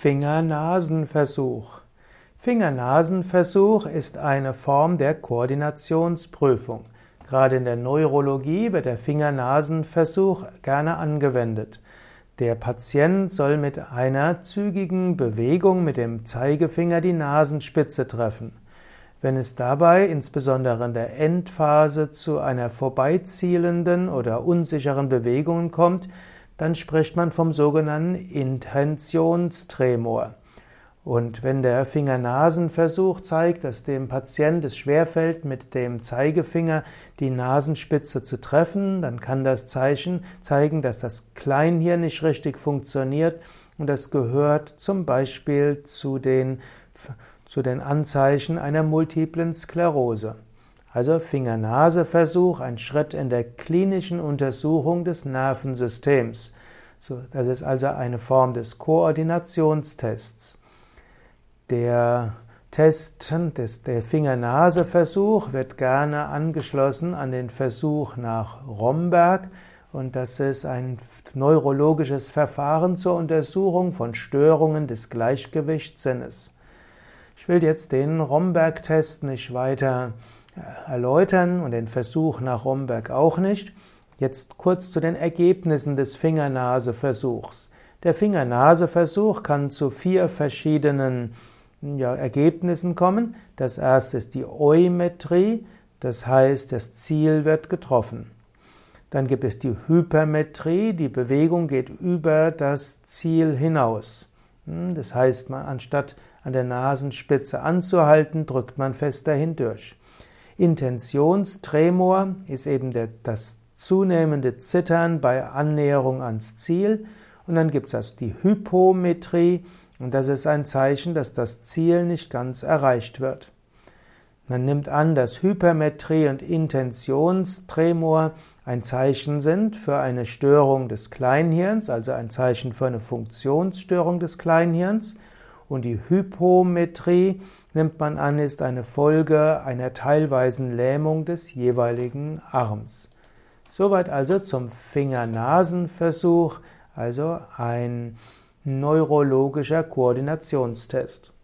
Finger-Nasen-Versuch. Finger-Nasen-Versuch ist eine Form der Koordinationsprüfung. Gerade in der Neurologie wird der Finger-Nasen-Versuch gerne angewendet. Der Patient soll mit einer zügigen Bewegung mit dem Zeigefinger die Nasenspitze treffen. Wenn es dabei insbesondere in der Endphase zu einer vorbeizielenden oder unsicheren Bewegung kommt, dann spricht man vom sogenannten Intentionstremor. Und wenn der Finger-Nasen-Versuch zeigt, dass dem Patient es schwerfällt, mit dem Zeigefinger die Nasenspitze zu treffen, dann kann das Zeichen zeigen, dass das Kleinhirn nicht richtig funktioniert und das gehört zum Beispiel zu den, zu den Anzeichen einer multiplen Sklerose. Also Finger-Nase-Versuch, ein Schritt in der klinischen Untersuchung des Nervensystems. Das ist also eine Form des Koordinationstests. Der Test der Finger-Nase-Versuch wird gerne angeschlossen an den Versuch nach Romberg und das ist ein neurologisches Verfahren zur Untersuchung von Störungen des Gleichgewichtssinnes. Ich will jetzt den Romberg-Test nicht weiter erläutern und den Versuch nach Romberg auch nicht. Jetzt kurz zu den Ergebnissen des Fingernase-Versuchs. Der Fingernase-Versuch kann zu vier verschiedenen ja, Ergebnissen kommen. Das erste ist die Eumetrie, das heißt, das Ziel wird getroffen. Dann gibt es die Hypermetrie, die Bewegung geht über das Ziel hinaus. Hm, das heißt, man, anstatt an der Nasenspitze anzuhalten, drückt man fest dahin durch. Intentionstremor ist eben der, das zunehmende Zittern bei Annäherung ans Ziel. Und dann gibt es also die Hypometrie und das ist ein Zeichen, dass das Ziel nicht ganz erreicht wird. Man nimmt an, dass Hypermetrie und Intentionstremor ein Zeichen sind für eine Störung des Kleinhirns, also ein Zeichen für eine Funktionsstörung des Kleinhirns. Und die Hypometrie, nimmt man an, ist eine Folge einer teilweisen Lähmung des jeweiligen Arms. Soweit also zum Finger-Nasen-Versuch, also ein neurologischer Koordinationstest.